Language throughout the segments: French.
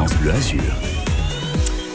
France Bleu Azur.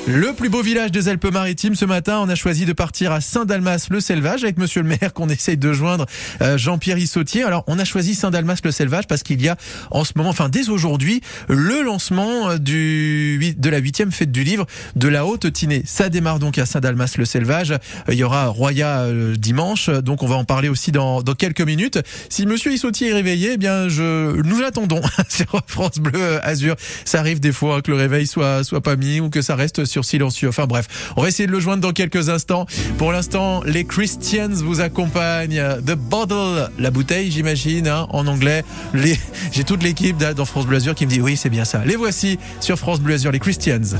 Le plus beau village des Alpes-Maritimes, ce matin, on a choisi de partir à Saint-Dalmas-le-Selvage avec monsieur le maire qu'on essaye de joindre, euh, Jean-Pierre Issautier. Alors, on a choisi Saint-Dalmas-le-Selvage parce qu'il y a en ce moment, enfin dès aujourd'hui, le lancement euh, du, de la huitième fête du livre de la Haute-Tinée. Ça démarre donc à Saint-Dalmas-le-Selvage. Euh, il y aura Roya dimanche, donc on va en parler aussi dans, dans quelques minutes. Si monsieur Issautier est réveillé, eh bien, je, nous l'attendons sur France Bleu Azur. Ça arrive des fois que le réveil soit, soit pas mis ou que ça reste silencieux. Enfin bref, on va essayer de le joindre dans quelques instants. Pour l'instant, les Christians vous accompagnent. The Bottle, la bouteille, j'imagine, hein, en anglais. Les... J'ai toute l'équipe dans France Bleu Azur qui me dit oui, c'est bien ça. Les voici sur France Bleu Azur, les Christians.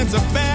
it's a fact.